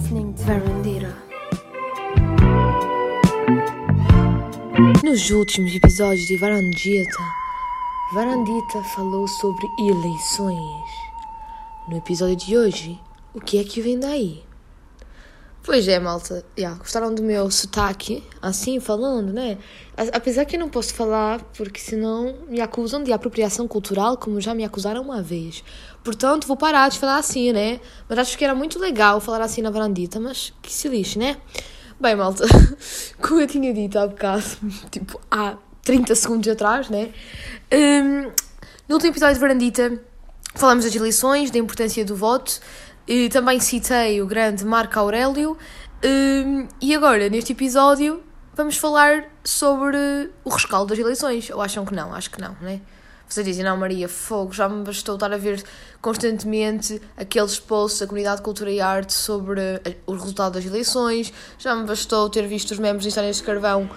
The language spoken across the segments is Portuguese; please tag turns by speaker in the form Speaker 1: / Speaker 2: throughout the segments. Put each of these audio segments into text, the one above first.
Speaker 1: listening to Verandira. Nos últimos episódios de Varandita, Varandita falou sobre eleições. No episódio de hoje, o que é que vem daí? Pois é, malta. Yeah, gostaram do meu sotaque? Assim, falando, né? Apesar que eu não posso falar, porque senão me acusam de apropriação cultural, como já me acusaram uma vez. Portanto, vou parar de falar assim, né? Mas acho que era muito legal falar assim na varandita, mas que se lixe, né? Bem, malta, como eu tinha dito há bocado, tipo, há 30 segundos atrás, né? Um, no último episódio de varandita, falamos das eleições, da importância do voto e também citei o grande Marco Aurélio. Um, e agora, neste episódio, vamos falar sobre o rescaldo das eleições. Ou acham que não? Acho que não, né? Vocês dizem, não, Maria, fogo, já me bastou estar a ver constantemente aqueles posts da Comunidade de Cultura e Arte sobre o resultado das eleições, já me bastou ter visto os membros Histórias de Carvão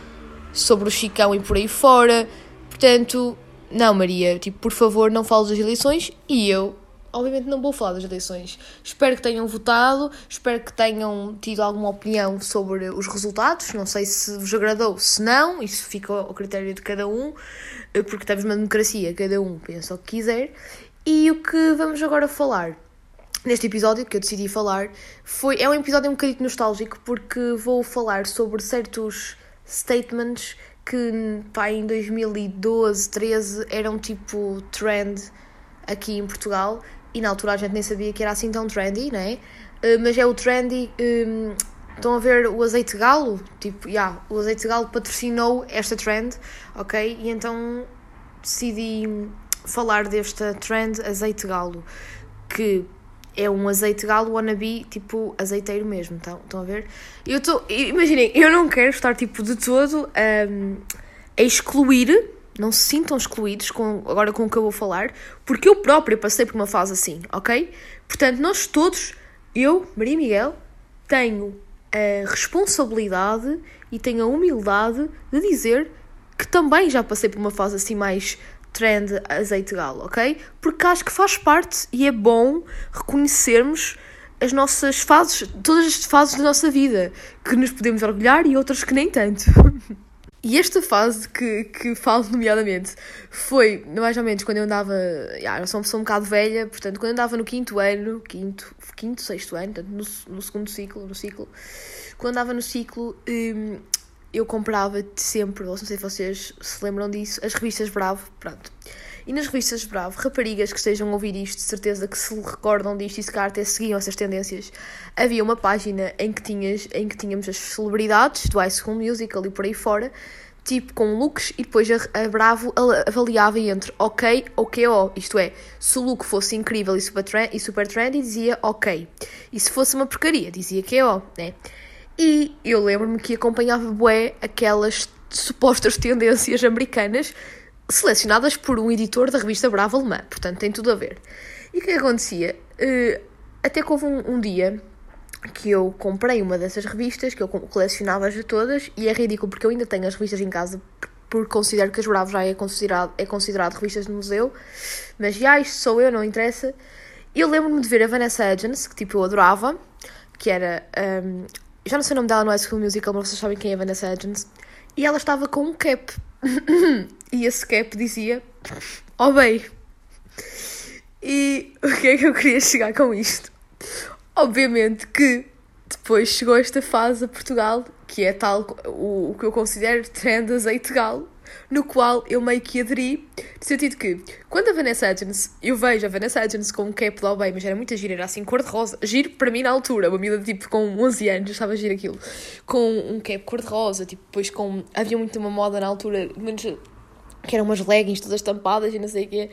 Speaker 1: sobre o Chicão e por aí fora. Portanto, não, Maria, tipo, por favor, não fales das eleições e eu obviamente não vou falar das eleições. Espero que tenham votado, espero que tenham tido alguma opinião sobre os resultados. Não sei se vos agradou, se não, isso fica ao critério de cada um, eh, porque estamos numa democracia, cada um pensa o que quiser. E o que vamos agora falar neste episódio que eu decidi falar foi é um episódio um bocadinho nostálgico porque vou falar sobre certos statements que pá, em 2012, 13 eram tipo trend aqui em Portugal e na altura a gente nem sabia que era assim tão trendy, não é? Uh, mas é o trendy. Um, estão a ver o azeite galo? Tipo, yeah, o azeite galo patrocinou esta trend, ok? E então decidi falar desta trend azeite galo, que é um azeite galo wannabe, tipo azeiteiro mesmo, estão, estão a ver? Eu estou, imaginem, eu não quero estar tipo de todo um, a excluir não se sintam excluídos com, agora com o que eu vou falar, porque eu própria passei por uma fase assim, ok? Portanto, nós todos, eu, Maria Miguel, tenho a responsabilidade e tenho a humildade de dizer que também já passei por uma fase assim mais trend azeite galo, ok? Porque acho que faz parte e é bom reconhecermos as nossas fases, todas as fases da nossa vida, que nos podemos orgulhar e outras que nem tanto. E esta fase que, que falo, nomeadamente, foi mais ou menos quando eu andava. Yeah, eu sou uma pessoa um bocado velha, portanto, quando eu andava no quinto ano, quinto, quinto sexto ano, portanto, no, no segundo ciclo, no ciclo, quando andava no ciclo, hum, eu comprava sempre, não sei se vocês se lembram disso, as revistas Bravo, pronto. E nas revistas Bravo, raparigas que estejam a ouvir isto, de certeza que se recordam disto e se calhar até seguiam essas tendências, havia uma página em que, tinhas, em que tínhamos as celebridades do High School Musical e por aí fora, tipo com looks, e depois a, Bravo avaliava entre ok ou KO. Isto é, se o look fosse incrível e super, trend, e super trendy, dizia ok. E se fosse uma porcaria, dizia KO, né? E eu lembro-me que acompanhava bué aquelas supostas tendências americanas selecionadas por um editor da revista Brava Alemã, portanto tem tudo a ver. E o que acontecia? Uh, até que houve um, um, dia que eu comprei uma dessas revistas, que eu colecionava-as todas, e é ridículo porque eu ainda tenho as revistas em casa, porque considero que as Bravo já é considerado, é considerado revistas de museu, mas já isto sou eu, não interessa. Eu lembro-me de ver a Vanessa Hudgens, que tipo eu adorava, que era. Um, já não sei o nome dela no High School Musical, mas vocês sabem quem é a Vanessa Hudgens. E ela estava com um cap. e esse cap dizia: Oh, bem. E o que é que eu queria chegar com isto? Obviamente que depois chegou esta fase a Portugal, que é tal o, o que eu considero trend azeite galo, no qual eu meio que aderi, no sentido que, quando a Vanessa Hudgens, eu vejo a Vanessa Hudgens com um cap de bem, mas era muito gira, era assim cor-de-rosa, giro para mim na altura, uma miúda tipo com 11 anos, estava a giro aquilo, com um cap cor-de-rosa, tipo, depois com, havia muito uma moda na altura, menos que eram umas leggings todas estampadas e não sei o quê,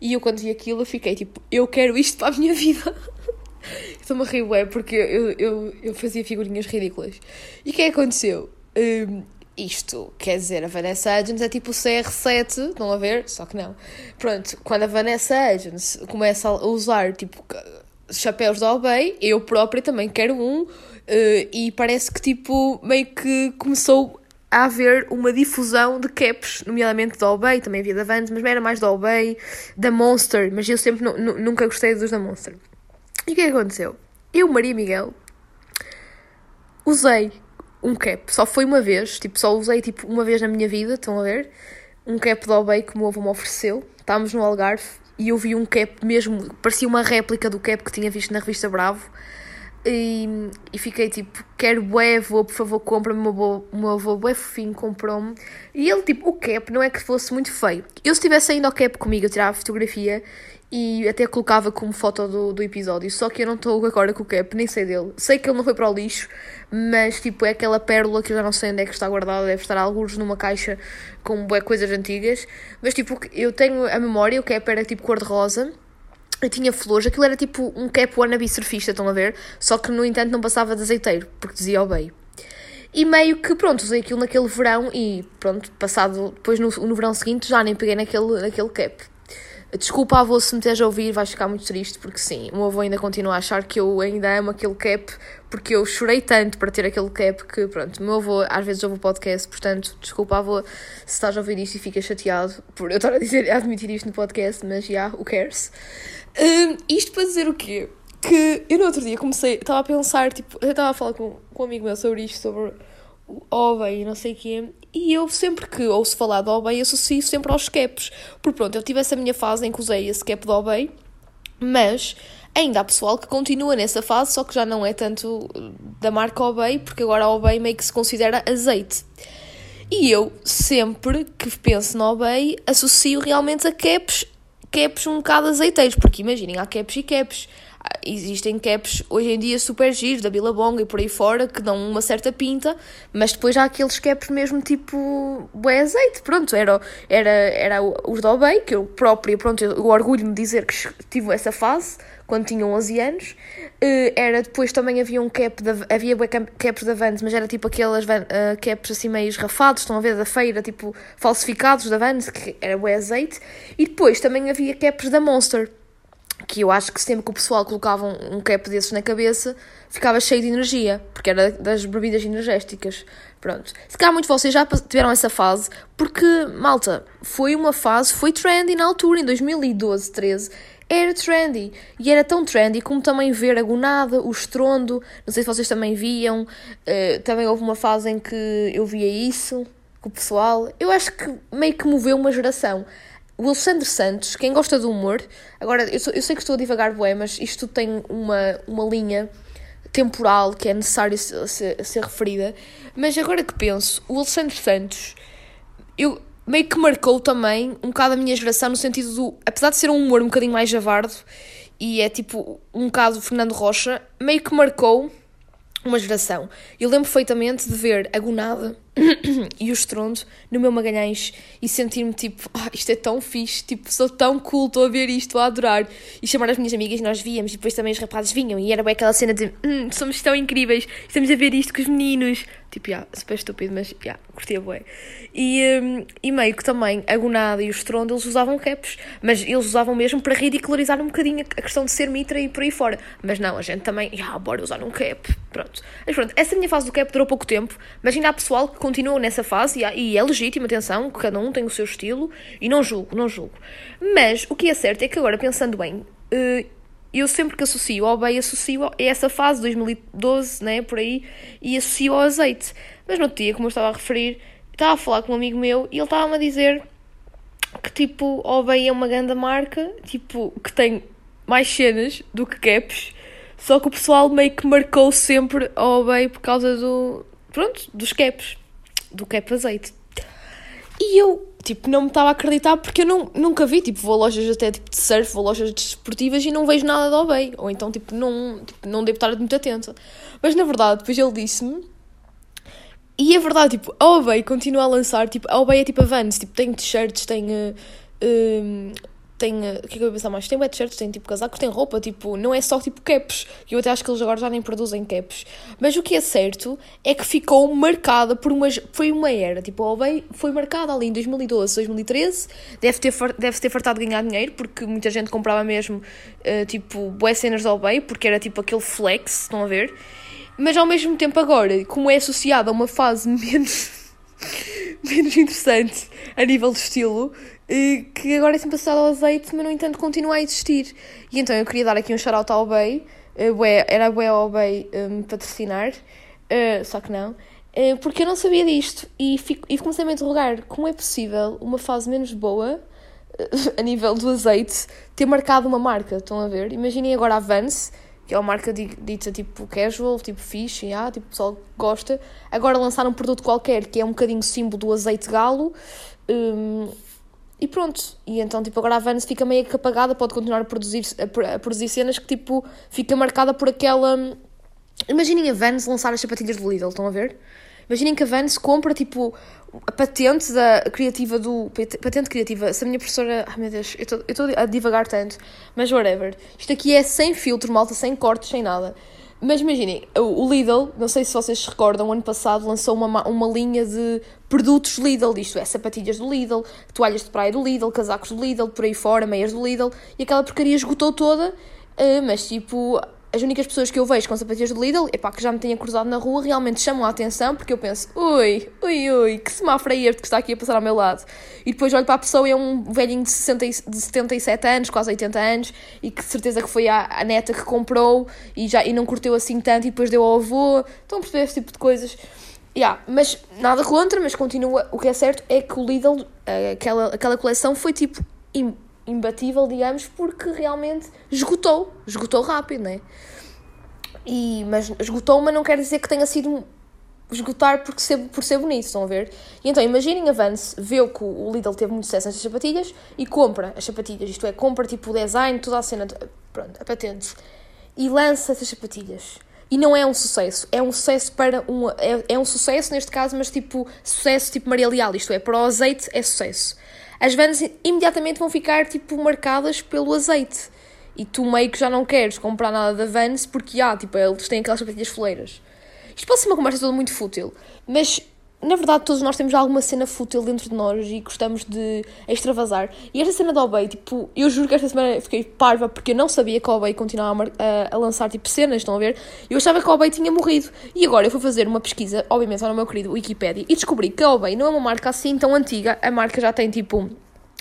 Speaker 1: e eu quando vi aquilo eu fiquei tipo, eu quero isto para a minha vida. Estou-me a rir, ué, porque eu, eu, eu fazia figurinhas ridículas. E o que é que aconteceu? Um, isto quer dizer, a Vanessa Hudgens é tipo o CR7, estão a ver? Só que não. Pronto, quando a Vanessa Hudgens começa a usar tipo chapéus da Obey, eu própria também quero um, uh, e parece que tipo meio que começou a haver uma difusão de caps, nomeadamente da Obey, também havia da Vans, mas era mais da Obey, da Monster, mas eu sempre nunca gostei dos da Monster. E o que é que aconteceu? Eu, Maria Miguel, usei um cap, só foi uma vez, tipo, só usei tipo uma vez na minha vida, estão a ver? Um cap da Obey que o meu avô me ofereceu. Estávamos no Algarve e eu vi um cap mesmo, parecia uma réplica do cap que tinha visto na revista Bravo. E, e fiquei tipo, quero bué, avô, por favor, compra-me. O meu o meu avô bué fofinho comprou-me. E ele, tipo, o cap não é que fosse muito feio. Eu, se estivesse ainda ao cap comigo, eu tirava a fotografia e até colocava como foto do, do episódio. Só que eu não estou agora com o cap, nem sei dele. Sei que ele não foi para o lixo, mas tipo, é aquela pérola que eu já não sei onde é que está guardada. Deve estar alguns numa caixa com bué coisas antigas. Mas tipo, eu tenho a memória, o cap era tipo cor-de-rosa. Eu tinha flores, aquilo era tipo um cap wannabe surfista, estão a ver? Só que no entanto não passava de azeiteiro, porque dizia bem. E meio que pronto, usei aquilo naquele verão e pronto, passado depois no, no verão seguinte já nem peguei naquele, naquele cap. Desculpa, avô, se me esteja a ouvir, vais ficar muito triste, porque sim, o meu avô ainda continua a achar que eu ainda amo aquele cap, porque eu chorei tanto para ter aquele cap que, pronto, o meu avô às vezes ouve o podcast, portanto, desculpa, avô, se estás a ouvir isto e ficas chateado por eu estar a dizer, a admitir isto no podcast, mas já, yeah, who cares? Um, isto para dizer o quê? Que eu no outro dia comecei, estava a pensar, tipo, eu estava a falar com, com um amigo meu sobre isto, sobre o OVA e não sei o quê, e eu sempre que ouço falar de Obey associo sempre aos caps. Porque pronto, eu tive essa minha fase em que usei esse cap de Obey, mas ainda há pessoal que continua nessa fase, só que já não é tanto da marca Obey, porque agora a Obey meio que se considera azeite. E eu sempre que penso no Obey associo realmente a caps, caps um bocado azeiteiros, porque imaginem, há caps e caps existem caps hoje em dia super giros, da Billabong e por aí fora, que dão uma certa pinta, mas depois há aqueles caps mesmo tipo bué azeite, pronto, era, era, era os da Obey, que eu própria, pronto, eu, orgulho-me de dizer que tive essa fase, quando tinha 11 anos, uh, era depois também havia um cap, da, havia caps da Vans, mas era tipo aquelas uh, caps assim meio rafados, estão a ver, da feira, tipo falsificados da Vans, que era bué azeite, e depois também havia caps da Monster, que eu acho que sempre que o pessoal colocava um, um cap desses na cabeça, ficava cheio de energia, porque era das bebidas energéticas. Pronto. Se calhar muitos de vocês já tiveram essa fase, porque, malta, foi uma fase, foi trendy na altura, em 2012, 13, era trendy. E era tão trendy como também ver a gonada, o estrondo, não sei se vocês também viam, uh, também houve uma fase em que eu via isso com o pessoal. Eu acho que meio que moveu uma geração. O Alexandre Santos, quem gosta do humor, agora eu, sou, eu sei que estou a divagar bué, mas isto tem uma, uma linha temporal que é necessário ser, ser referida. Mas agora que penso, o Alexandre Santos, eu meio que marcou também um bocado a minha geração no sentido do, apesar de ser um humor um bocadinho mais javardo e é tipo um bocado Fernando Rocha, meio que marcou uma geração. Eu lembro perfeitamente de ver a Gonada e o estrondo no meu Magalhães e sentir-me tipo, ah, isto é tão fixe, tipo, sou tão cool, estou a ver isto, a adorar. E chamar as minhas amigas nós víamos, e depois também os rapazes vinham, e era bem aquela cena de, hum, somos tão incríveis, estamos a ver isto com os meninos. Tipo, yeah, super estúpido, mas yeah, curtia bué. E, um, e meio que também a Gonada e o estrondo eles usavam caps, mas eles usavam mesmo para ridicularizar um bocadinho a questão de ser mitra e por aí fora. Mas não, a gente também, yeah, bora usar um cap, pronto. Mas pronto, essa minha fase do cap durou pouco tempo, mas ainda há pessoal que continuam nessa fase e, é legítimo, atenção, cada um tem o seu estilo e não julgo, não julgo. Mas o que é certo é que agora, pensando bem, eh, eu sempre que associo ao bem, associo a essa fase, 2012, né, por aí, e associo ao azeite. Mas no outro dia, como eu estava a referir, estava a falar com um amigo meu e ele estava-me a dizer que, tipo, o bem é uma grande marca, tipo, que tem mais cenas do que caps, só que o pessoal meio que marcou sempre ao bem por causa do, pronto, dos caps do cap azeite. E eu, tipo, não me estava a acreditar porque eu não, nunca vi, tipo, vou a lojas até tipo, de surf, vou a lojas desportivas e não vejo nada de Obey. Ou então, tipo, não, tipo, não devo estar muito atenta. Mas na verdade, depois ele disse-me. E é verdade, tipo, a Obey continua a lançar, tipo, a Obey é tipo a Vans, tipo, tem t-shirts, tem uh, tem. Eh, o que é que eu ia pensar mais? Tem t-shirts, tem tipo casacos, tem roupa, tipo, não é só tipo caps. Eu até acho que eles agora já nem produzem caps. Mas o que é certo é que ficou marcada por uma. Foi uma era. Tipo, a Obey foi marcada ali em 2012, 2013. Deve ter, deve ter fartado de ganhar dinheiro, porque muita gente comprava mesmo, uh, tipo, boas cenas da Obey, porque era tipo aquele flex, estão a ver? Mas ao mesmo tempo agora, como é associado a uma fase menos. menos interessante a nível de estilo, que agora é sempre associado ao azeite, mas no entanto continua a existir. E então eu queria dar aqui um shout-out ao Bay, era a Bué ao Bay um, patrocinar, Uh, só que não. Uh, porque eu não sabia disto e, fico, e comecei -me a interrogar como é possível uma fase menos boa a nível do azeite ter marcado uma marca. Estão a ver? Imaginem agora a Vance que é uma marca dita tipo casual, tipo fixe, yeah, tipo pessoal gosta. Agora lançaram um produto qualquer que é um bocadinho símbolo do azeite galo. Um, e pronto. E então, tipo, agora a Vans fica meio que apagada, pode continuar a produzir, a, produzir cenas que, tipo, fica marcada por aquela. Imaginem a Vans lançar as sapatilhas do Lidl, estão a ver? Imaginem que a Vans compra, tipo, a patente da criativa do. Patente criativa. Se a minha professora. Ai meu Deus, eu estou a divagar tanto. Mas whatever. Isto aqui é sem filtro, malta, sem cortes, sem nada. Mas imaginem, o Lidl, não sei se vocês se recordam, o ano passado lançou uma, uma linha de produtos Lidl, isto é, sapatilhas do Lidl, toalhas de praia do Lidl, casacos do Lidl, por aí fora, meias do Lidl, e aquela porcaria esgotou toda, eh, mas tipo, as únicas pessoas que eu vejo com sapatilhas do Lidl, epá, que já me tenha cruzado na rua, realmente chamam a atenção, porque eu penso, ui, ui, ui, que semáforo é este que está aqui a passar ao meu lado? E depois olho para a pessoa e é um velhinho de, 60, de 77 anos, quase 80 anos, e que de certeza que foi a, a neta que comprou e, já, e não curteu assim tanto e depois deu ao avô. Estão a perceber esse tipo de coisas? Yeah, mas nada contra, mas continua. O que é certo é que o Lidl, eh, aquela, aquela coleção foi tipo imbatível, digamos, porque realmente esgotou, esgotou rápido, né? E, mas esgotou, mas não quer dizer que tenha sido esgotar porque ser, por ser bonito, estão a ver? E então imaginem a Vance, vê que o Lidl teve muito sucesso nestas sapatilhas e compra as sapatilhas, isto é, compra tipo o design, toda a cena, pronto, a patente, e lança essas sapatilhas. E não é um sucesso, é um sucesso para um. É, é um sucesso neste caso, mas tipo, sucesso tipo Maria Leal, isto é, para o azeite é sucesso as Vans imediatamente vão ficar tipo marcadas pelo azeite. E tu meio que já não queres comprar nada da Vans porque, ah, tipo, eles têm aquelas sapatilhas foleiras. Isto pode ser uma conversa toda muito fútil, mas na verdade todos nós temos alguma cena fútil dentro de nós e gostamos de extravasar. E esta cena da Obey, tipo, eu juro que esta semana fiquei parva porque eu não sabia que a Obey continuava a, a, lançar tipo cenas, estão a ver? Eu achava que a Obey tinha morrido. E agora eu fui fazer uma pesquisa, obviamente, no meu querido Wikipedia, e descobri que a Obey não é uma marca assim tão antiga. A marca já tem tipo.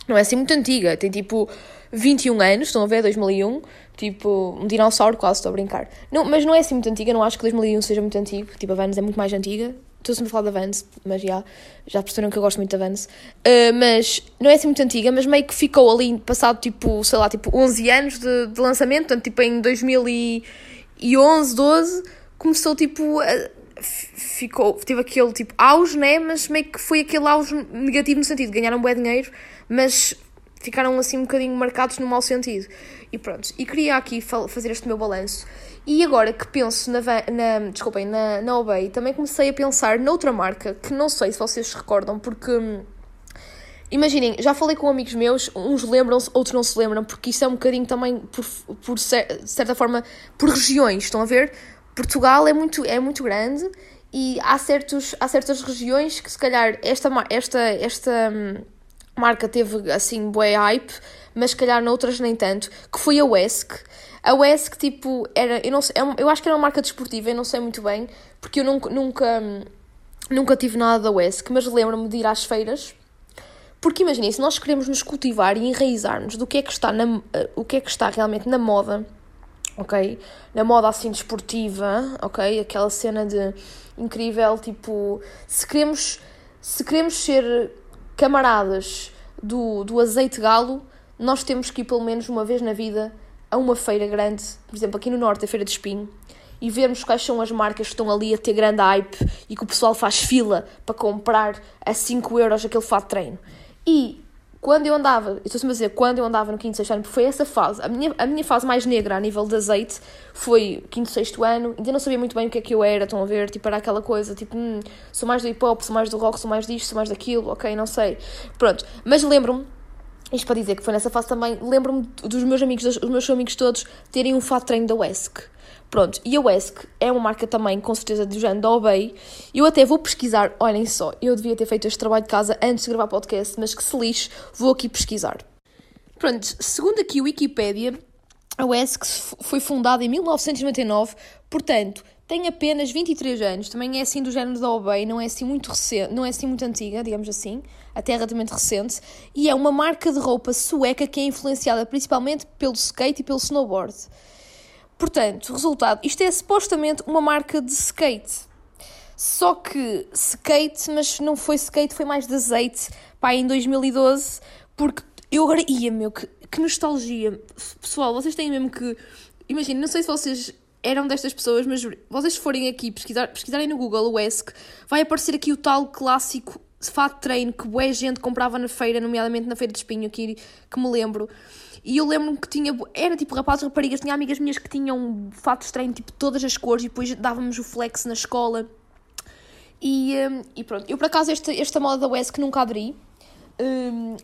Speaker 1: Não é assim muito antiga, tem tipo 21 anos, estão a ver? 2001. Tipo, um dinossauro quase, estou a brincar. Não, mas não é assim muito antiga, não acho que 2001 seja muito antigo. Tipo, a Vans é muito mais antiga. Estou sempre a falar da Vans, mas já, já perceberam que eu gosto muito da Vans. Uh, mas não é assim muito antiga, mas meio que ficou ali passado tipo, sei lá, tipo 11 anos de, de lançamento, portanto, tipo em 2011, 12, começou tipo. A, ficou, teve aquele tipo auge, né? Mas meio que foi aquele auge negativo no sentido, ganharam bom dinheiro, mas ficaram assim um bocadinho marcados no mau sentido. E pronto, e queria aqui fazer este meu balanço. E agora que penso na, na desculpem, na, na Obey, também comecei a pensar noutra marca, que não sei se vocês se recordam, porque... Hum, imaginem, já falei com amigos meus, uns lembram-se, outros não se lembram, porque isso é um bocadinho também, por, por certa forma, por regiões, estão a ver? Portugal é muito, é muito grande e há, certos, há certas regiões que se calhar esta, esta, esta hum, marca teve assim bué hype, mas se calhar noutras nem tanto, que foi a Wesk. A Wesk, tipo, era, eu, não sei, é eu acho que era uma marca desportiva, eu não sei muito bem, porque eu nunca, nunca, nunca tive nada da Wesk, mas lembro-me de ir às feiras. Porque imaginem, se nós queremos nos cultivar e enraizarmos do que é que está, na, o que é que está realmente na moda, ok? Na moda assim desportiva, ok? Aquela cena de incrível, tipo, se queremos, se queremos ser camaradas do, do azeite galo, nós temos que ir pelo menos uma vez na vida a uma feira grande, por exemplo, aqui no Norte, a Feira de Espinho, e vermos quais são as marcas que estão ali a ter grande hype e que o pessoal faz fila para comprar a 5 euros aquele fato de treino. E quando eu andava, estou a dizer, quando eu andava no 5 6 ano, foi essa fase, a minha, a minha fase mais negra a nível de azeite foi 5 6 ano, ainda não sabia muito bem o que é que eu era, estão a ver, tipo, era aquela coisa, tipo, hum, sou mais do hip hop, sou mais do rock, sou mais disto, sou mais daquilo, ok, não sei. Pronto, mas lembro-me isto para dizer que foi nessa fase também, lembro-me dos meus amigos, dos meus amigos todos terem um fato treino da Wesk. Pronto, e a Wesk é uma marca também, com certeza, do género da Obey. Eu até vou pesquisar, olhem só, eu devia ter feito este trabalho de casa antes de gravar podcast, mas que se lixe, vou aqui pesquisar. Pronto, segundo aqui o Wikipedia, a Wesk foi fundada em 1999, portanto, tem apenas 23 anos, também é assim do género da Obey, não é assim muito recente, não é assim muito antiga, digamos assim, até relativamente recente, e é uma marca de roupa sueca que é influenciada principalmente pelo skate e pelo snowboard. Portanto, resultado, isto é supostamente uma marca de skate. Só que skate, mas não foi skate, foi mais de azeite, pá, em 2012, porque eu agora ia, meu, que, que nostalgia. Pessoal, vocês têm mesmo que. Imagina, não sei se vocês eram destas pessoas, mas vocês forem aqui pesquisar, pesquisarem no Google o ESC, vai aparecer aqui o tal clássico fato treino que boa gente comprava na feira, nomeadamente na feira de espinho, aqui que me lembro. E eu lembro-me que tinha, era tipo rapazes, raparigas, tinha amigas minhas que tinham fatos de tipo todas as cores, e depois dávamos o flex na escola. E, um, e pronto, eu por acaso esta, esta moda da Wes que nunca aderi, um, uh,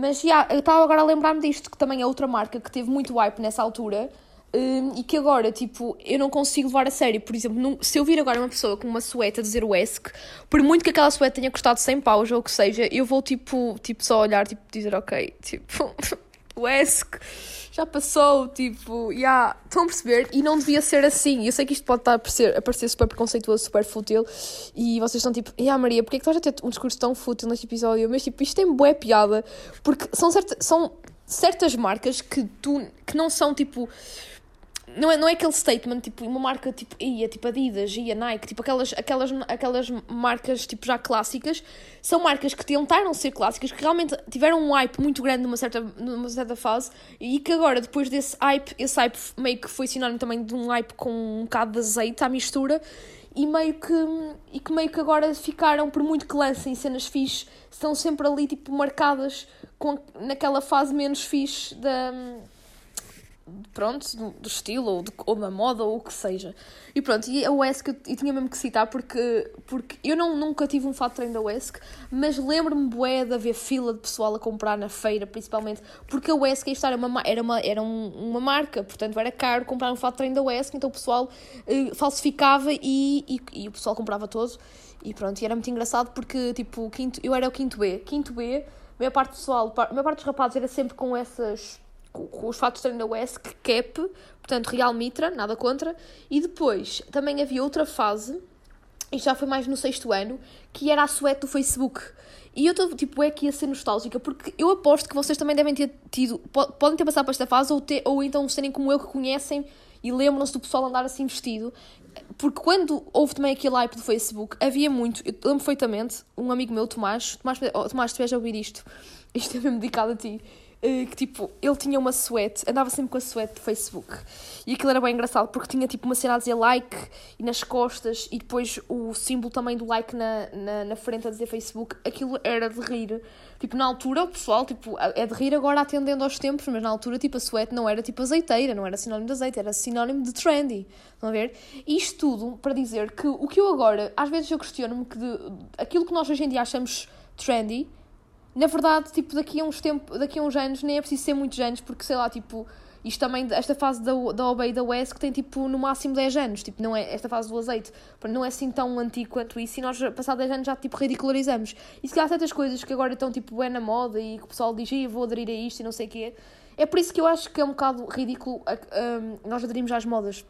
Speaker 1: mas já, eu estava agora a lembrar-me disto, que também é outra marca que teve muito hype nessa altura, um, e que agora, tipo, eu não consigo levar a sério. Por exemplo, se eu vir agora uma pessoa com uma sueta dizer o ESC, por muito que aquela sueta tenha custado 100 paus ou o que seja, eu vou, tipo, tipo só olhar, tipo, dizer, ok, tipo, o ESC já passou, tipo, já, yeah, estão a perceber? E não devia ser assim. Eu sei que isto pode estar a parecer, a parecer super preconceituoso, super fútil, e vocês estão tipo, yeah, Maria, porquê é que estás a ter um discurso tão fútil neste episódio? Mas, tipo, isto tem boa piada, porque são, certa, são certas marcas que, tu, que não são, tipo não é, não é aquele statement, tipo, uma marca tipo, ia, tipo Adidas, ia Nike, tipo aquelas, aquelas, aquelas marcas tipo já clássicas, são marcas que tentaram ser clássicas, que realmente tiveram um hype muito grande numa certa, numa certa fase e que agora, depois desse hype, esse hype meio que foi sinónimo também de um hype com um bocado de azeite à mistura e meio que, e que meio que agora ficaram, por muito que lancem cenas fixe, estão sempre ali tipo marcadas com, naquela fase menos fixe da pronto, do, do estilo ou, de, ou, da moda ou o que seja. E pronto, e a WESC eu, eu tinha mesmo que citar porque, porque eu não, nunca tive um fato de treino da WESC, mas lembro-me bué de haver fila de pessoal a comprar na feira, principalmente, porque a WESC era uma, era uma, era um, uma marca, portanto era caro comprar um fato de treino da WESC, então o pessoal eh, falsificava e, e, e, o pessoal comprava todo. E pronto, e era muito engraçado porque, tipo, quinto, eu era o quinto B. Quinto B, a maior parte do pessoal, a maior parte dos rapazes era sempre com essas com os fatos de treino da WESC, cap, portanto Real Mitra, nada contra, e depois também havia outra fase, e já foi mais no sexto ano, que era a suete do Facebook. E eu estou, tipo, é que ia ser nostálgica, porque eu aposto que vocês também devem ter tido, podem ter passado por esta fase, ou, ter, ou então serem como eu, que conhecem e lembram-se do pessoal andar assim vestido. Porque quando houve também aquele hype do Facebook, havia muito, eu lembro perfeitamente, um amigo meu, Tomás, Tomás, oh, Tomás, estiveres a ouvir isto, isto é mesmo dedicado a ti, eh, que tipo, ele tinha uma suete, andava sempre com a suete do Facebook. E aquilo era bem engraçado porque tinha tipo uma cena a dizer like e nas costas e depois o símbolo também do like na, na, na frente a dizer Facebook. Aquilo era de rir. Tipo, na altura o pessoal, tipo, é de rir agora atendendo aos tempos, mas na altura tipo a suete não era tipo azeiteira, não era sinónimo de azeite, era sinónimo de trendy. Estão a ver? E isto tudo para dizer que o que eu agora, às vezes eu questiono-me que de, aquilo que nós hoje em dia achamos trendy na verdade, tipo, daqui a uns tempos, daqui a uns anos, nem é preciso ser muitos anos, porque sei lá, tipo, isto também, esta fase da, da OB e da West que tem tipo no máximo 10 anos, tipo, não é, esta fase do azeite, não é assim tão antigo quanto isso, e nós, passado 10 anos, já tipo ridicularizamos. E se há certas coisas que agora estão tipo bem na moda e que o pessoal diz, vou aderir a isto e não sei o quê, é por isso que eu acho que é um bocado ridículo nós aderimos às modas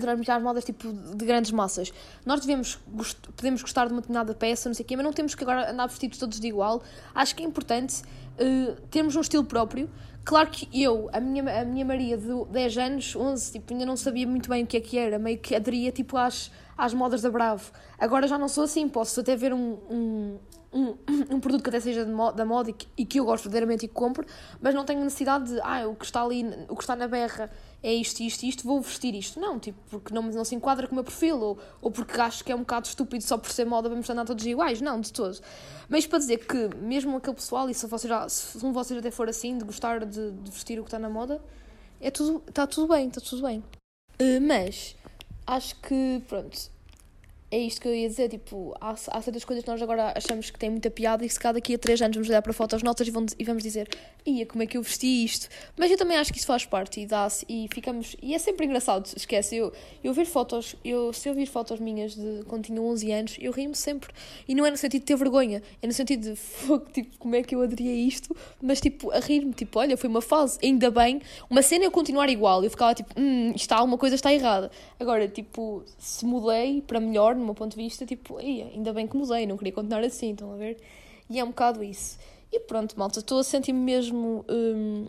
Speaker 1: durante as modas tipo de grandes massas. Nós devemos gost podemos gostar de uma determinada peça, não sei o quê, mas não temos que agora andar vestidos todos de igual. Acho que é importante uh, termos um estilo próprio. Claro que eu, a minha, a minha Maria de 10 anos, 11, tipo, ainda não sabia muito bem o que é que era, meio que aderia tipo às, às modas da Bravo. Agora já não sou assim, posso até ver um, um, um, um produto que até seja da moda e que, e que eu gosto verdadeiramente e que compro, mas não tenho necessidade de, ah, o que está ali, o que está na berra é isto, isto, isto, vou vestir isto. Não, tipo, porque não, não se enquadra com o meu perfil, ou, ou porque acho que é um bocado estúpido só por ser moda vamos andar todos iguais. Não, de todos. Mas para dizer que, mesmo aquele pessoal, e se, vocês já, se um vocês até for assim, de gostar de, de vestir o que está na moda, é tudo, está tudo bem, está tudo bem. Uh, mas, acho que, pronto, é isto que eu ia dizer, tipo, há, há certas coisas que nós agora achamos que têm muita piada e se cada daqui a 3 anos vamos olhar para fotos notas e vamos, e vamos dizer, ia, como é que eu vesti isto? Mas eu também acho que isso faz parte e dá-se e ficamos, e é sempre engraçado, esquece, eu, eu ver fotos, eu, se eu vir fotos minhas de quando tinha 11 anos, eu rio-me sempre, e não é no sentido de ter vergonha, é no sentido de, tipo, como é que eu aderi a isto, mas tipo, a rir-me, tipo, olha, foi uma fase, ainda bem, uma cena eu continuar igual, eu ficava tipo, hum, está, alguma coisa está errada, agora, tipo, se mudei para melhor, no meu ponto de vista, tipo, ainda bem que mudei, não queria continuar assim, estão a ver? E é um bocado isso. E pronto, malta, estou a sentir-me mesmo. Hum,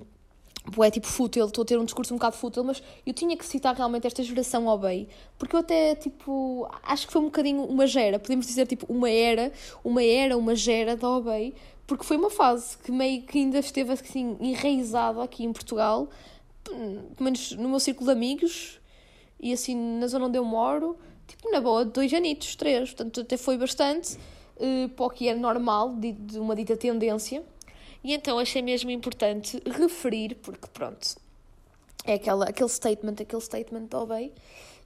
Speaker 1: é tipo fútil, estou a ter um discurso um bocado fútil, mas eu tinha que citar realmente esta geração Obey, porque eu até, tipo, acho que foi um bocadinho uma gera, podemos dizer, tipo, uma era, uma era, uma gera da Obey, porque foi uma fase que meio que ainda esteve, assim, enraizada aqui em Portugal, pelo menos no meu círculo de amigos, e assim, na zona onde eu moro, tipo, na boa, dois anitos, três, portanto, até foi bastante, uh, para o que é normal, de, de uma dita tendência, e então achei mesmo importante referir, porque pronto, é aquela, aquele statement, aquele statement do bem.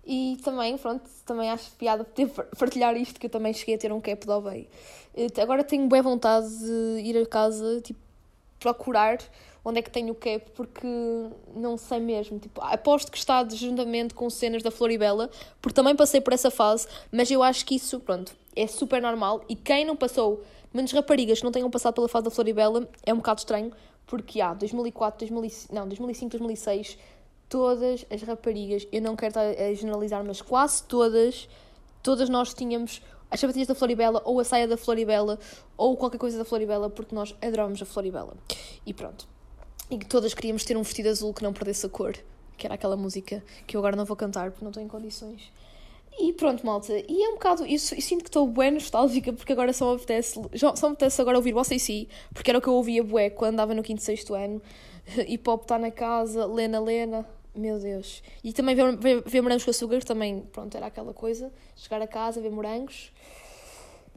Speaker 1: E também, pronto, também acho piada poder partilhar isto, que eu também cheguei a ter um cap do Obey. Eh, agora tenho boa vontade de ir a casa, tipo, procurar onde é que tenho o cap, porque não sei mesmo. Tipo, aposto que está juntamente com cenas da Floribela, porque também passei por essa fase, mas eu acho que isso, pronto, é super normal. E quem não passou menos raparigas que não tenham passado pela fase da Floribela é um bocado estranho, porque há 2004, 2005, não, 2005, 2006, todas as raparigas, eu não quero estar a generalizar, mas quase todas, todas nós tínhamos as sapatilhas da Floribela ou a saia da Floribela ou qualquer coisa da Floribela, porque nós adoramos a Floribela. E pronto. E todas queríamos ter um vestido azul que não perdesse a cor, que era aquela música que eu agora não vou cantar porque não estou em condições. E pronto, malta. E é um bocado. Eu, eu sinto que estou bué nostálgica porque agora só me apetece. Só me apetece agora ouvir vocês sim, porque era o que eu ouvia bué quando andava no 5 6 ano. Hip hop está na casa, Lena Lena. Meu Deus. E também ver, ver, ver morangos com açúcar, também, pronto, era aquela coisa. Chegar a casa, ver morangos.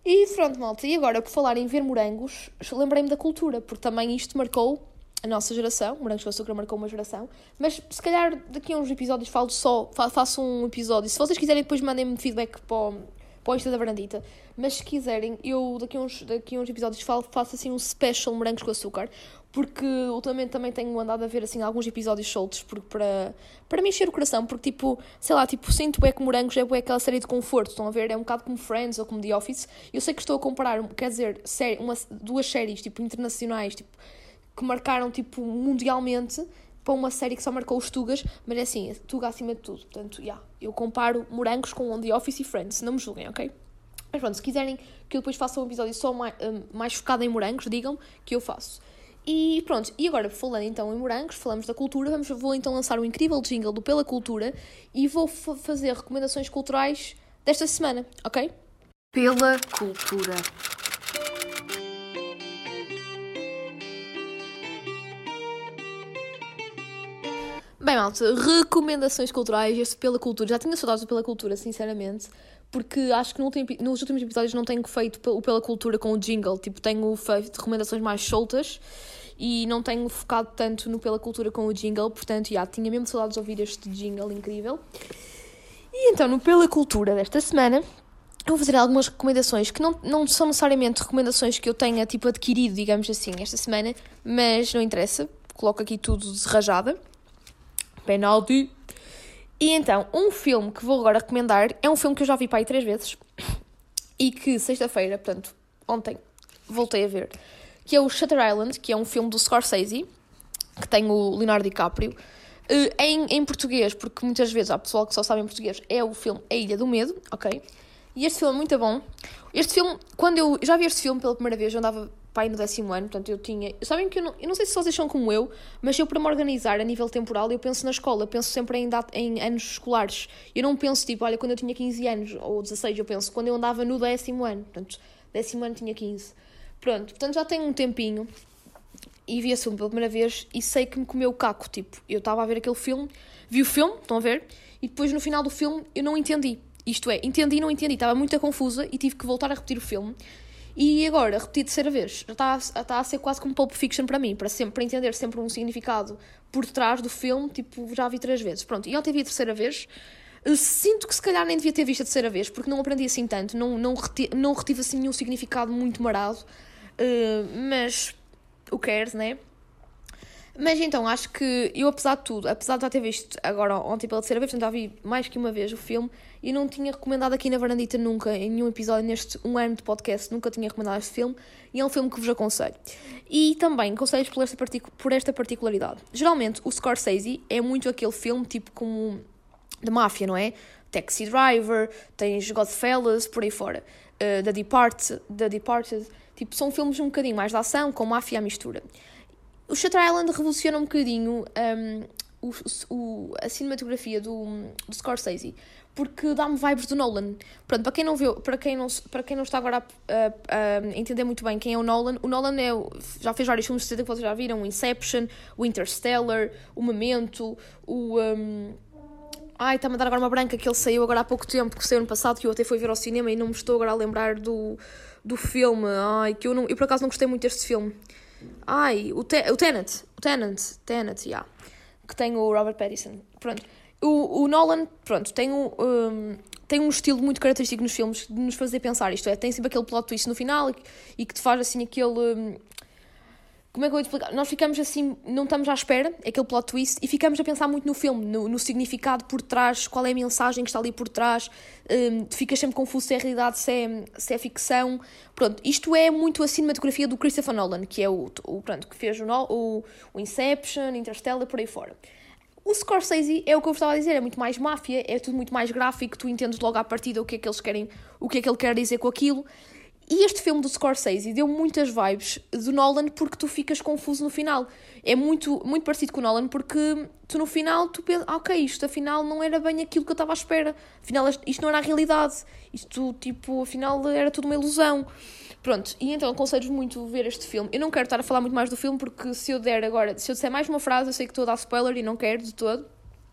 Speaker 1: E pronto, malta. E agora, por falar em ver morangos, lembrei-me da cultura, porque também isto marcou a nossa geração, Morangos com Açúcar marcou uma geração, mas se calhar daqui a uns episódios falo só, faço um episódio. Se vocês quiserem, depois mandem-me feedback para o, para o Insta da Varandita. Mas se quiserem, eu daqui a uns, daqui a uns episódios falo, faço assim um special Morangos com Açúcar, porque ultimamente também tenho andado a ver assim alguns episódios soltos porque, para, para me encher o coração, porque tipo, sei lá, tipo, sinto é que Morangos é aquela série de conforto, estão a ver? É um bocado como Friends ou como The Office. Eu sei que estou a comparar, quer dizer, série, uma, duas séries tipo internacionais, tipo que marcaram tipo mundialmente para uma série que só marcou os Tugas, mas é assim, Tuga acima de tudo. Portanto, yeah, eu comparo morangos com The Office e Friends, não me julguem, ok? Mas pronto, se quiserem que eu depois faça um episódio só mais, um, mais focado em morangos, digam que eu faço. E pronto, e agora falando então em morangos, falamos da cultura, vamos, vou então lançar um incrível jingle do Pela Cultura e vou fazer recomendações culturais desta semana, ok?
Speaker 2: Pela Cultura.
Speaker 1: Bem, malta, recomendações culturais, este pela cultura. Já tinha saudades do pela cultura, sinceramente, porque acho que no último, nos últimos episódios não tenho feito o pela cultura com o jingle. Tipo, tenho feito recomendações mais soltas e não tenho focado tanto no pela cultura com o jingle. Portanto, já tinha mesmo saudades de ouvir este jingle incrível. E então, no pela cultura desta semana, eu vou fazer algumas recomendações que não, não são necessariamente recomendações que eu tenha tipo adquirido, digamos assim, esta semana, mas não interessa, coloco aqui tudo de rajada penalti. E então, um filme que vou agora recomendar é um filme que eu já vi para aí três vezes e que sexta-feira, portanto, ontem, voltei a ver, que é o Shutter Island, que é um filme do Scorsese, que tem o Leonardo DiCaprio. Uh, em, em português, porque muitas vezes há pessoal que só sabe em português, é o filme A Ilha do Medo, ok? E este filme é muito bom. Este filme, quando eu já vi este filme pela primeira vez, eu andava pai no décimo ano, portanto eu tinha. Sabem que eu não, eu não sei se vocês são como eu, mas eu para me organizar a nível temporal, eu penso na escola, penso sempre em, dat, em anos escolares. Eu não penso tipo, olha, quando eu tinha 15 anos ou 16, eu penso quando eu andava no décimo ano, portanto, décimo ano tinha 15. Pronto, portanto já tenho um tempinho e vi esse filme pela primeira vez e sei que me comeu o caco. Tipo, eu estava a ver aquele filme, vi o filme, estão a ver? E depois no final do filme eu não entendi. Isto é, entendi e não entendi, estava muito confusa e tive que voltar a repetir o filme. E agora, repeti a terceira vez, está, está a ser quase como Pulp Fiction para mim, para, sempre, para entender sempre um significado por trás do filme, tipo, já vi três vezes. Pronto, e ontem vi a terceira vez, sinto que se calhar nem devia ter visto a terceira vez, porque não aprendi assim tanto, não, não, reti, não retive assim nenhum significado muito marado, uh, mas o cares, né? Mas então, acho que eu, apesar de tudo, apesar de já ter visto agora ontem pela terceira vez, portanto já vi mais que uma vez o filme, e não tinha recomendado aqui na Varandita nunca, em nenhum episódio neste um ano de podcast, nunca tinha recomendado este filme, e é um filme que vos aconselho. E também aconselho por esta, por esta particularidade. Geralmente, o Scorsese é muito aquele filme tipo como de máfia, não é? Taxi Driver, tens Godfellas, por aí fora. Uh, The, Depart, The Departed, tipo, são filmes um bocadinho mais de ação, com máfia à mistura. O Shutter Island revoluciona um bocadinho um, o, o, a cinematografia do, do Scorsese, porque dá-me vibes do Nolan. Pronto, para quem não viu, para quem não, para quem não está agora a, entender muito bem quem é o Nolan, o Nolan é, já fez vários filmes de 70 que vocês já viram, o Inception, o Interstellar, o Memento, o... Um, ai, está-me a dar agora uma branca que ele saiu agora há pouco tempo, que saiu ano passado, que eu até fui ver ao cinema e não me estou agora a lembrar do, do filme. Ai, que eu, não, eu por acaso não gostei muito deste filme. Ai, o, Te, o Tenet, o Tenet, Tenet, já. Yeah, que tem o Robert Pattinson. Pronto. O, o Nolan, pronto, tem um, um, tem um estilo muito característico nos filmes de nos fazer pensar. Isto é, tem sempre aquele plot twist no final e, e que te faz assim aquele. Um, como é que eu vou explicar? Nós ficamos assim, não estamos à espera, aquele plot twist, e ficamos a pensar muito no filme, no, no significado por trás, qual é a mensagem que está ali por trás, um, ficas sempre confuso se é realidade, se é, se é ficção. Pronto, isto é muito a cinematografia do Christopher Nolan, que é o, o pronto, que fez o, o, o Inception, Interstellar, por aí fora. O Scorsese é o que eu estava a dizer, é muito mais máfia, é tudo muito mais gráfico, tu entendes logo à partida o que é que eles querem, o que é que ele quer dizer com aquilo. E este filme do Scorsese deu muitas vibes do Nolan porque tu ficas confuso no final. É muito, muito parecido com o Nolan porque tu no final tu pensas, ah, ok, isto afinal não era bem aquilo que eu estava à espera. Afinal, isto não era a realidade. Isto, tipo, afinal era tudo uma ilusão. Pronto, e então aconselho muito ver este filme. Eu não quero estar a falar muito mais do filme porque se eu der agora, se eu disser mais uma frase, eu sei que estou a dar spoiler e não quero de todo.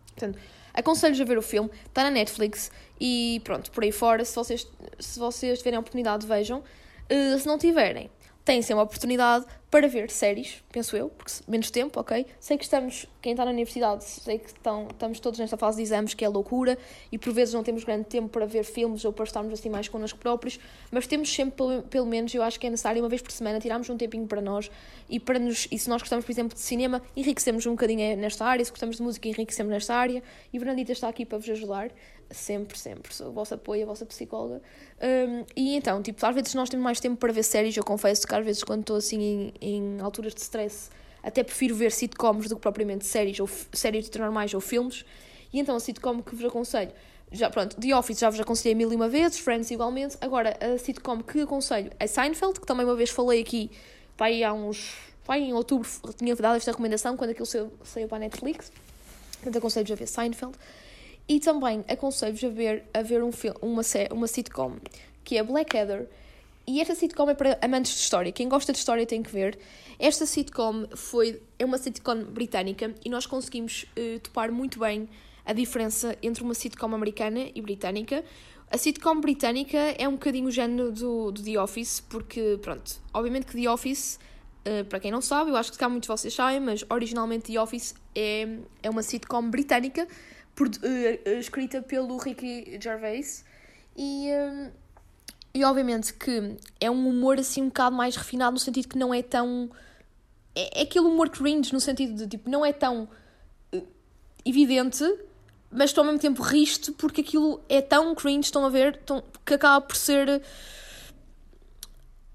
Speaker 1: Portanto, aconselho-vos a ver o filme, está na Netflix e pronto, por aí fora, se vocês, se vocês tiverem a oportunidade, vejam. Uh, se não tiverem, tem sempre uma oportunidade para ver séries, penso eu, porque menos tempo, ok? Sei que estamos, quem está na universidade, sei que estão, estamos todos nesta fase de exames, que é loucura, e por vezes não temos grande tempo para ver filmes ou para estarmos assim mais connosco próprios, mas temos sempre, pelo, pelo menos, eu acho que é necessário, uma vez por semana, tirarmos um tempinho para nós e para nos, e se nós gostamos, por exemplo, de cinema, enriquecemos um bocadinho nesta área, se gostamos de música, enriquecemos nesta área, e Bernadita está aqui para vos ajudar sempre, sempre. Sou o vosso apoio, a vossa psicóloga. Um, e então, tipo, às vezes nós temos mais tempo para ver séries. Eu confesso que às vezes, quando estou assim em, em alturas de stress, até prefiro ver sitcoms do que propriamente séries, ou séries normais ou filmes. E então, a sitcom que vos aconselho. Já, pronto, The Office já vos aconselhei mil e uma vezes, Friends igualmente. Agora, a sitcom que aconselho é Seinfeld, que também uma vez falei aqui, vai há uns. Vai em outubro, tinha dado esta recomendação quando aquilo saiu, saiu para a Netflix. Portanto, aconselho-vos a ver Seinfeld. E também aconselho-vos a ver, a ver um filme, uma, uma sitcom que é Blackadder. E esta sitcom é para amantes de história. Quem gosta de história tem que ver. Esta sitcom foi, é uma sitcom britânica e nós conseguimos uh, topar muito bem a diferença entre uma sitcom americana e britânica. A sitcom britânica é um bocadinho o género do, do The Office, porque, pronto, obviamente que The Office, uh, para quem não sabe, eu acho que cá muitos de vocês sabem, mas originalmente The Office é, é uma sitcom britânica por, uh, escrita pelo Ricky Gervais. E, uh, e obviamente que é um humor assim um bocado mais refinado no sentido que não é tão é, é aquele humor cringe no sentido de tipo não é tão uh, evidente mas ao mesmo tempo riste porque aquilo é tão cringe estão a ver tão, que acaba por ser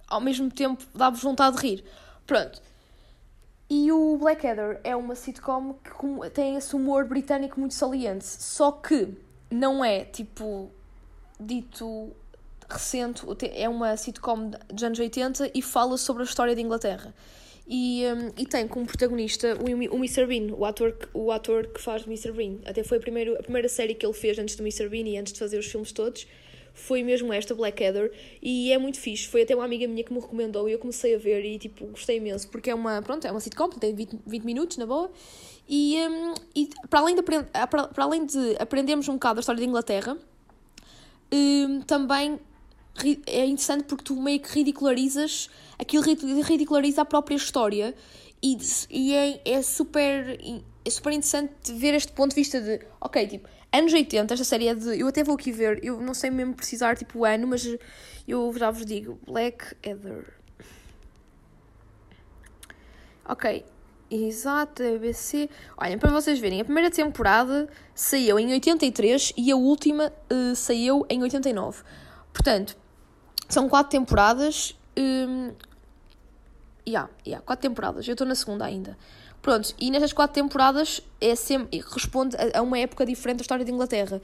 Speaker 1: ao mesmo tempo dá-vos vontade de rir. Pronto e o Blackadder é uma sitcom que tem esse humor britânico muito saliente, só que não é tipo dito recente, é uma sitcom dos anos 80 e fala sobre a história da Inglaterra. E, um, e tem como protagonista o, o Mr. Bean, o ator, o ator que faz Mr. Bean. Até foi a primeira, a primeira série que ele fez antes do Mr. Bean e antes de fazer os filmes todos foi mesmo esta, Blackadder, e é muito fixe. Foi até uma amiga minha que me recomendou e eu comecei a ver e, tipo, gostei imenso, porque é uma, pronto, é uma sitcom, tem 20, 20 minutos, na boa, e, um, e para, além de, para, para além de aprendermos um bocado a história da Inglaterra, um, também é interessante porque tu meio que ridicularizas, aquilo ridiculariza a própria história, e, e é, é super é super interessante ver este ponto de vista de, ok, tipo, anos 80, esta série é de. Eu até vou aqui ver, eu não sei mesmo precisar tipo o ano, mas eu já vos digo: Black Ether. Ok, exato, ABC. Olhem, para vocês verem, a primeira temporada saiu em 83 e a última uh, saiu em 89. Portanto, são quatro temporadas. Um, yeah, yeah, quatro temporadas. Eu estou na segunda ainda. Pronto, e nestas quatro temporadas é sempre, responde a, uma época diferente da história de Inglaterra.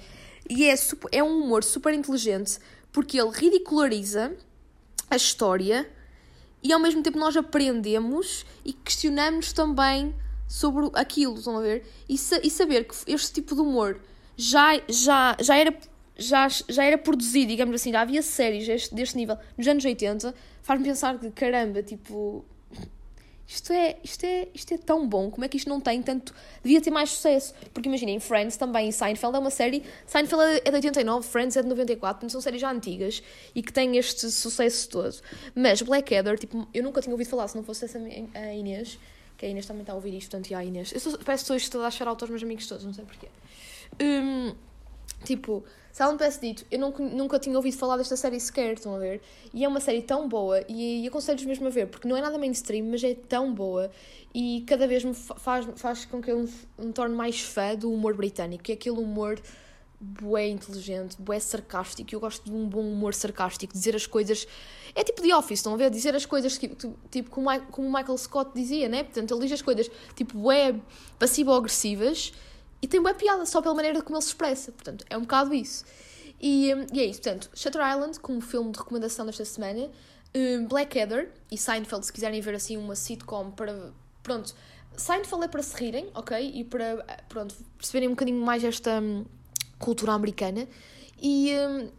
Speaker 1: E é, é um humor super inteligente porque ele ridiculariza a história e ao mesmo tempo nós aprendemos e questionamos também sobre aquilo, estão a ver? E, sa e saber que este tipo de humor já, já, já, era, já, já era produzido, digamos assim, já havia séries deste, deste nível nos anos 80, faz-me pensar que caramba, tipo, isto é, isto, é, isto é tão bom, como é que isto não tem tanto. Devia ter mais sucesso. Porque imaginem, Friends também, Seinfeld é uma série. Seinfeld é de 89, Friends é de 94, portanto são séries já antigas e que têm este sucesso todo. Mas Blackadder, tipo, eu nunca tinha ouvido falar, se não fosse essa a Inês, que a Inês também está a ouvir isto, portanto, e a Inês. Eu sou, parece que estou a achar aos meus amigos todos, não sei porquê. Um, tipo, se ela me tivesse dito, eu nunca, nunca tinha ouvido falar desta série sequer, estão a ver? E é uma série tão boa e, e aconselho-vos mesmo a ver, porque não é nada mainstream, mas é tão boa e cada vez me faz, faz com que eu me, me torne mais fã do humor britânico, que é aquele humor bué inteligente, bué sarcástico. Eu gosto de um bom humor sarcástico, dizer as coisas. É tipo de Office, estão a ver? Dizer as coisas tipo, tipo como, como o Michael Scott dizia, né? Portanto, ele diz as coisas tipo bué passivo-agressivas e tem boa piada só pela maneira como ele se expressa. Portanto, é um bocado isso. E, e é isso. Portanto, Shutter Island, como filme de recomendação desta semana. Um, Blackadder e Seinfeld, se quiserem ver assim uma sitcom para. Pronto. Seinfeld é para se rirem, ok? E para, pronto, perceberem um bocadinho mais esta hum, cultura americana. E, um,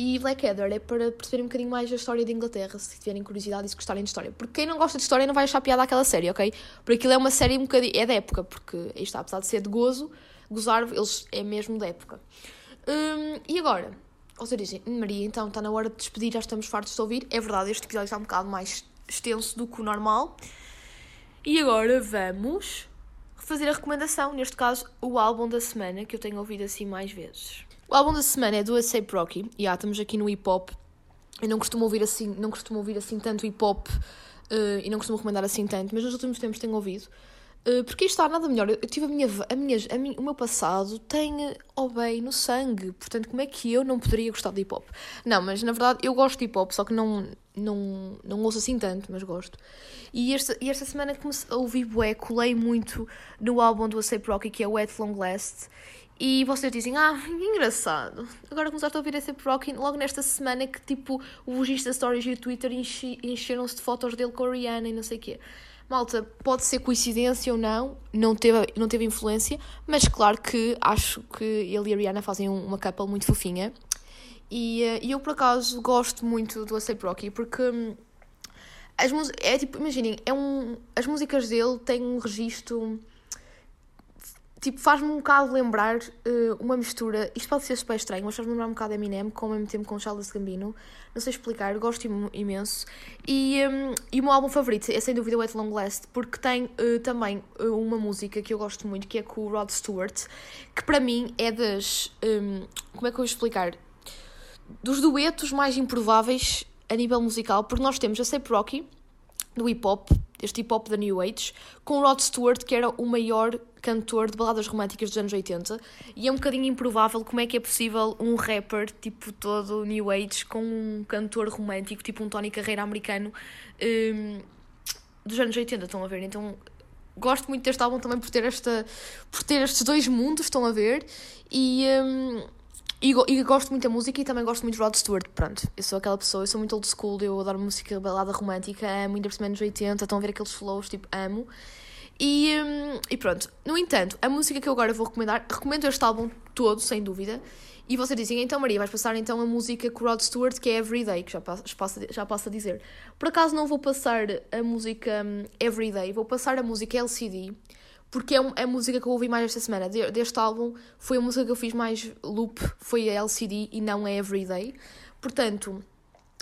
Speaker 1: e Blackadder é para perceberem um bocadinho mais a história da Inglaterra, se tiverem curiosidade e se gostarem de história. Porque quem não gosta de história não vai achar piada aquela série, ok? Porque aquilo é uma série um bocadinho. é da época, porque isto apesar de ser de gozo, gozar, eles é mesmo da época. Um, e agora? Vocês dizem, Maria, então está na hora de despedir, já estamos fartos de ouvir. É verdade, este episódio está um bocado mais extenso do que o normal. E agora vamos fazer a recomendação, neste caso, o álbum da semana, que eu tenho ouvido assim mais vezes. O álbum da semana é do A$AP Rocky, e ah, estamos aqui no hip hop. Eu não costumo ouvir assim, não costumo ouvir assim tanto hip hop uh, e não costumo recomendar assim tanto, mas nos últimos tempos tenho ouvido. Uh, porque está nada melhor. Eu tive a minha, a minha, a minha, o meu passado tem o bem no sangue, portanto, como é que eu não poderia gostar de hip hop? Não, mas na verdade eu gosto de hip hop, só que não, não, não ouço assim tanto, mas gosto. E esta, e esta semana comecei a ouvir bué, colei muito no álbum do A$AP Rocky, que é Wet Long Last, e vocês dizem, ah, engraçado. Agora começaste a ouvir esse Rocky logo nesta semana que tipo os Insta Stories e o Twitter enche, encheram-se de fotos dele com a Rihanna e não sei o quê. Malta, pode ser coincidência ou não, não teve, não teve influência, mas claro que acho que ele e a Rihanna fazem uma couple muito fofinha. E, uh, eu, por acaso, gosto muito do A$AP Rocky porque hum, as é tipo, imaginem, é um, as músicas dele têm um registro tipo, faz-me um bocado lembrar uh, uma mistura. Isto pode ser super estranho, mas faz-me lembrar um bocado Eminem, com ao mesmo tempo com Charles Gambino. Não sei explicar, gosto imenso. E, um, e o meu álbum favorito é sem dúvida o At Long Last, porque tem uh, também uh, uma música que eu gosto muito, que é com o Rod Stewart, que para mim é das. Um, como é que eu vou explicar? Dos duetos mais improváveis a nível musical, porque nós temos a Sape Rocky, do hip hop, este hip hop da New Age, com Rod Stewart, que era o maior cantor de baladas românticas dos anos 80, e é um bocadinho improvável como é que é possível um rapper, tipo, todo New Age, com um cantor romântico, tipo um Tony Carreira americano, um, dos anos 80, estão a ver? Então, gosto muito deste álbum também por ter, esta, por ter estes dois mundos, estão a ver? E... Um, e, e, gosto muito da música e também gosto muito de Rod Stewart. Pronto, eu sou aquela pessoa, eu sou muito old school, eu adoro música balada romântica, amo ainda por cima nos 80, estão a ver aqueles flows, tipo, amo. E, hum, e pronto, no entanto, a música que eu agora vou recomendar, recomendo este álbum todo, sem dúvida. E vocês dizem, então Maria, vais passar então a música com Rod Stewart, que é Everyday, que já passo, já passo a dizer. Por acaso não vou passar a música hum, Everyday, vou passar a música LCD, porque é, é a música que eu ouvi mais esta semana. Deste álbum foi a música que eu fiz mais loop, foi a LCD e não a Everyday. Portanto,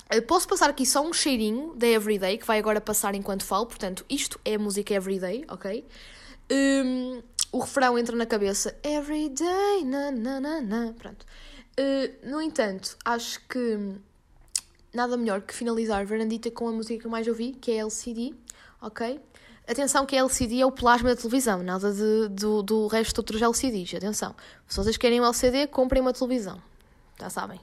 Speaker 1: eh, posso passar aqui só um cheirinho da Everyday, que vai agora passar enquanto falo. Portanto, isto é a música Everyday, ok? Um, o refrão entra na cabeça Everyday, na na na na. Pronto. Uh, no entanto, acho que nada melhor que finalizar Verandita com a música que eu mais ouvi, que é LCD, ok? Atenção que a LCD é o plasma da televisão, nada de, do, do resto de outros LCDs. Atenção. Se vocês querem um LCD, comprem uma televisão. Já sabem.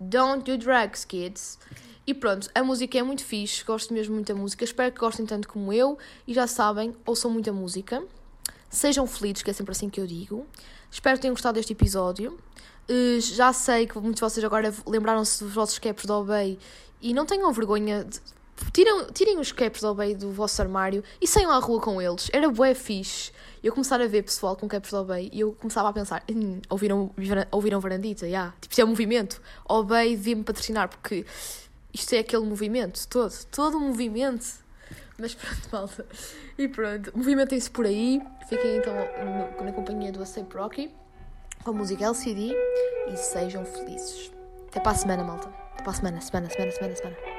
Speaker 1: Don't do drugs, kids. E pronto, a música é muito fixe, gosto mesmo muito da música. Espero que gostem tanto como eu. E já sabem, ouçam muita música. Sejam felizes, que é sempre assim que eu digo. Espero que tenham gostado deste episódio. Uh, já sei que muitos de vocês agora lembraram-se dos vossos caps do Obey e não tenham vergonha de
Speaker 3: Tirem, tirem os caps do Obey do vosso armário e saiam à rua com eles. Era bué fixe. Eu começar a ver pessoal com caps do Obey e eu começava a pensar, hum, ouviram, ouviram Varandita? Yeah. Tipo, isto é um movimento. Obey devia-me patrocinar porque isto é aquele movimento todo. Todo o movimento. Mas pronto, malta. E pronto, movimentem-se por aí. Fiquem então no, na companhia do Ace Rocky com a música LCD e sejam felizes. Até para a semana, malta. Até para a semana, semana, semana, semana, semana.